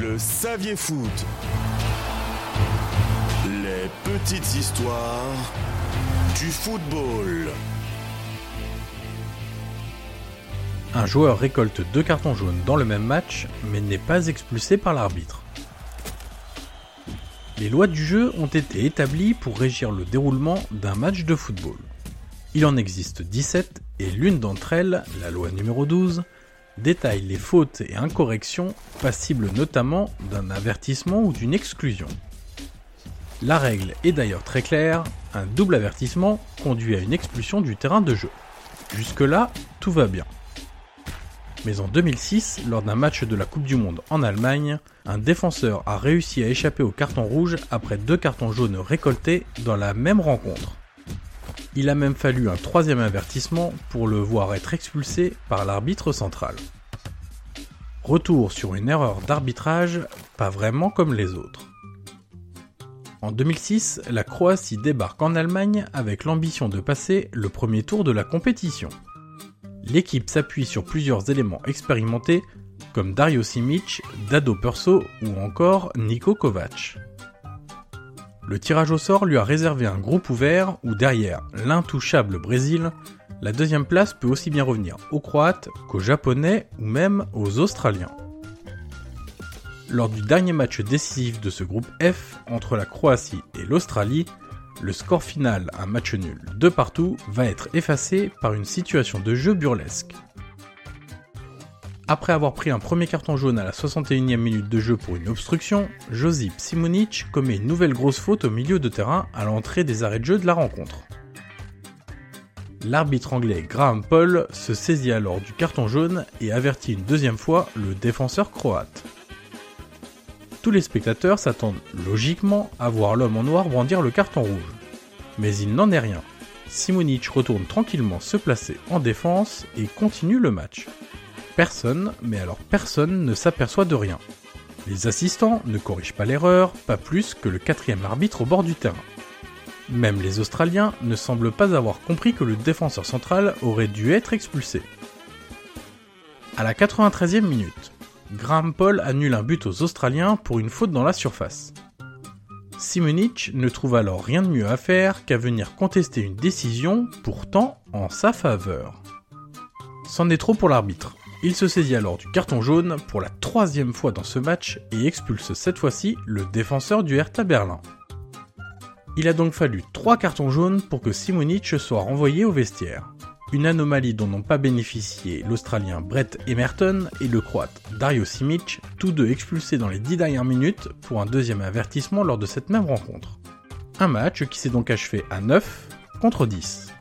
Le Saviez Foot. Les petites histoires du football. Un joueur récolte deux cartons jaunes dans le même match, mais n'est pas expulsé par l'arbitre. Les lois du jeu ont été établies pour régir le déroulement d'un match de football. Il en existe 17 et l'une d'entre elles, la loi numéro 12, détaille les fautes et incorrections passibles notamment d'un avertissement ou d'une exclusion. La règle est d'ailleurs très claire, un double avertissement conduit à une expulsion du terrain de jeu. Jusque-là, tout va bien. Mais en 2006, lors d'un match de la Coupe du Monde en Allemagne, un défenseur a réussi à échapper au carton rouge après deux cartons jaunes récoltés dans la même rencontre. Il a même fallu un troisième avertissement pour le voir être expulsé par l'arbitre central. Retour sur une erreur d'arbitrage, pas vraiment comme les autres. En 2006, la Croatie débarque en Allemagne avec l'ambition de passer le premier tour de la compétition. L'équipe s'appuie sur plusieurs éléments expérimentés comme Dario Simic, Dado Perso ou encore Niko Kovac. Le tirage au sort lui a réservé un groupe ouvert où derrière l'intouchable Brésil, la deuxième place peut aussi bien revenir aux Croates qu'aux Japonais ou même aux Australiens. Lors du dernier match décisif de ce groupe F entre la Croatie et l'Australie, le score final, un match nul de partout, va être effacé par une situation de jeu burlesque. Après avoir pris un premier carton jaune à la 61e minute de jeu pour une obstruction, Josip Simonic commet une nouvelle grosse faute au milieu de terrain à l'entrée des arrêts de jeu de la rencontre. L'arbitre anglais Graham Paul se saisit alors du carton jaune et avertit une deuxième fois le défenseur croate. Tous les spectateurs s'attendent logiquement à voir l'homme en noir brandir le carton rouge. Mais il n'en est rien. Simonic retourne tranquillement se placer en défense et continue le match. Personne, mais alors personne ne s'aperçoit de rien. Les assistants ne corrigent pas l'erreur, pas plus que le quatrième arbitre au bord du terrain. Même les Australiens ne semblent pas avoir compris que le défenseur central aurait dû être expulsé. À la 93e minute, Graham Paul annule un but aux Australiens pour une faute dans la surface. Simonic ne trouve alors rien de mieux à faire qu'à venir contester une décision pourtant en sa faveur. C'en est trop pour l'arbitre. Il se saisit alors du carton jaune pour la troisième fois dans ce match et expulse cette fois-ci le défenseur du Hertha Berlin. Il a donc fallu trois cartons jaunes pour que Simonic soit renvoyé au vestiaire. Une anomalie dont n'ont pas bénéficié l'Australien Brett Emerton et le Croate Dario Simic, tous deux expulsés dans les dix dernières minutes pour un deuxième avertissement lors de cette même rencontre. Un match qui s'est donc achevé à 9 contre 10.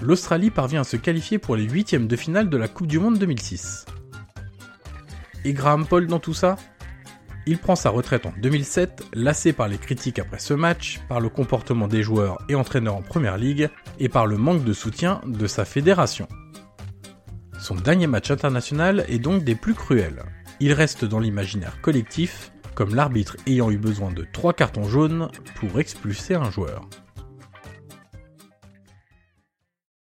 L'Australie parvient à se qualifier pour les huitièmes de finale de la Coupe du Monde 2006. Et Graham Paul dans tout ça? Il prend sa retraite en 2007, lassé par les critiques après ce match, par le comportement des joueurs et entraîneurs en première ligue, et par le manque de soutien de sa fédération. Son dernier match international est donc des plus cruels. Il reste dans l'imaginaire collectif comme l'arbitre ayant eu besoin de trois cartons jaunes pour expulser un joueur.